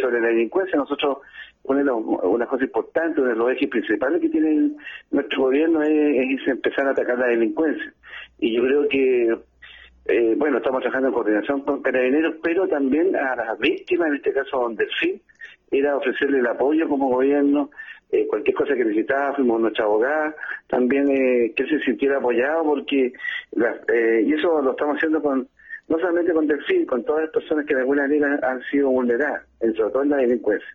sobre la delincuencia, nosotros una, de una cosa importante, uno de los ejes principales que tiene nuestro gobierno es, empezar a atacar la delincuencia. Y yo creo que, eh, bueno, estamos trabajando en coordinación con carabineros, pero también a las víctimas, en este caso donde el fin era ofrecerle el apoyo como gobierno, eh, cualquier cosa que necesitaba, fuimos nuestra abogada, también eh, que se sintiera apoyado, porque eh, y eso lo estamos haciendo con no solamente con Delfín, con todas las personas que de alguna manera han sido vulneradas, sobre todo en la delincuencia.